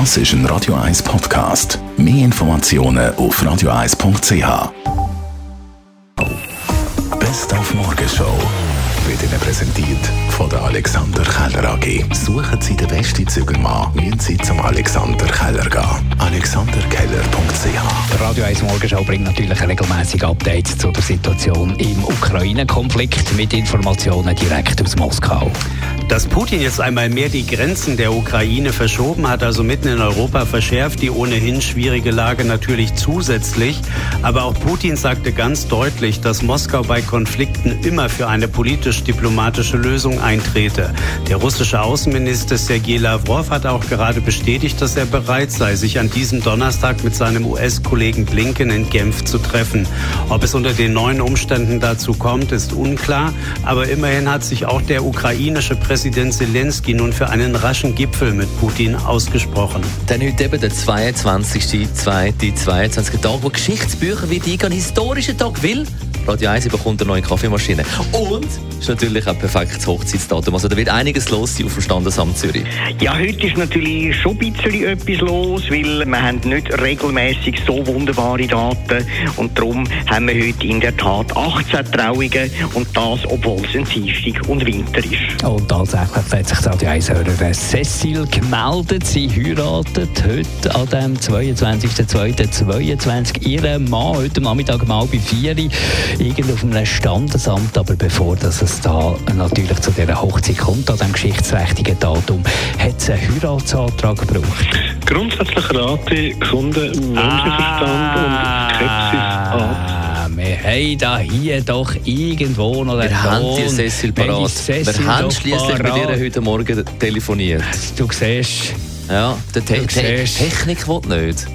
Das ist ein Radio 1 Podcast. Mehr Informationen auf radio1.ch. Best auf Morgenshow wird Ihnen präsentiert von der Alexander Keller AG. Suchen Sie den besten Zügelmann, müssen Sie zum Alexander Keller gehen. AlexanderKeller.ch Der Radio 1 Morgenschau bringt natürlich regelmäßig Updates zu der Situation im Ukraine-Konflikt mit Informationen direkt aus Moskau. Dass Putin jetzt einmal mehr die Grenzen der Ukraine verschoben hat, also mitten in Europa, verschärft die ohnehin schwierige Lage natürlich zusätzlich. Aber auch Putin sagte ganz deutlich, dass Moskau bei Konflikten immer für eine politisch-diplomatische Lösung eintrete. Der russische Außenminister Sergei Lavrov hat auch gerade bestätigt, dass er bereit sei, sich an diesem Donnerstag mit seinem US-Kollegen Blinken in Genf zu treffen. Ob es unter den neuen Umständen dazu kommt, ist unklar. Aber immerhin hat sich auch der ukrainische Präsident Präsident Zelensky nun für einen raschen Gipfel mit Putin ausgesprochen. Dann heute eben der 22. 2. 22. Tag, wo Geschichtsbücher wie die ein historischer Tag will. Radio 1 bekommt eine neue Kaffeemaschine. Und ist natürlich ein perfektes Hochzeitsdatum. Also da wird einiges los sein auf dem Standesamt Zürich. Ja, heute ist natürlich schon ein bisschen etwas los, weil wir haben nicht regelmäßig so wunderbare Daten und darum haben wir heute in der Tat 18 Trauungen und das, obwohl es ein Dienstag und Winter ist. Und tatsächlich hat sich Radio 1 Hörer Cecil gemeldet. Sie heiratet heute an dem 22.02.22 ihren Mann heute Nachmittag mal bei 4 Uhr irgend auf einem Standesamt. Aber bevor das es da natürlich zu dieser Hochzeit kommt, an diesem geschichtsträchtigen Datum, hat es einen Heiratsantrag gebraucht. Grundsätzlich rate gesunden Menschenverstand Ah. und Skepsis an. Wir haben da hier doch irgendwo noch den Wir haben die Ton. Cecil Wir haben parat. die Wir haben doch schließlich mit ihr heute Morgen telefoniert. Du siehst, Ja, der Te Te. Technik will nicht.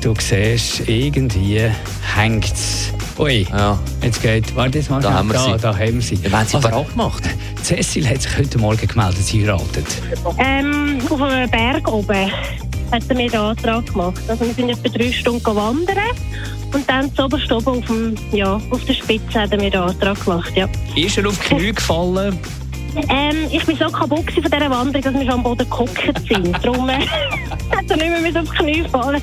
du siehst, irgendwie hängt es. Ui, Ja. jetzt geht, warte jetzt mal. Da haben wir da, sie. Da haben wir sie. Wir haben sie Also, parat gemacht. Cecil hat sich heute Morgen gemeldet, sie heiratet. Ähm, auf einem Berg oben hat er mir den Antrag gemacht. Also wir sind etwa drei Stunden wandern und dann zu oberst oben auf, dem, ja, auf der Spitze hat er mir den Antrag gemacht, ja. Ist er auf die Knie gefallen? Ähm, ich bin so kaputt von dieser Wanderung, dass wir schon am Boden gehockt sind. Darum äh, hat er nicht mehr mit auf die Knie fallen.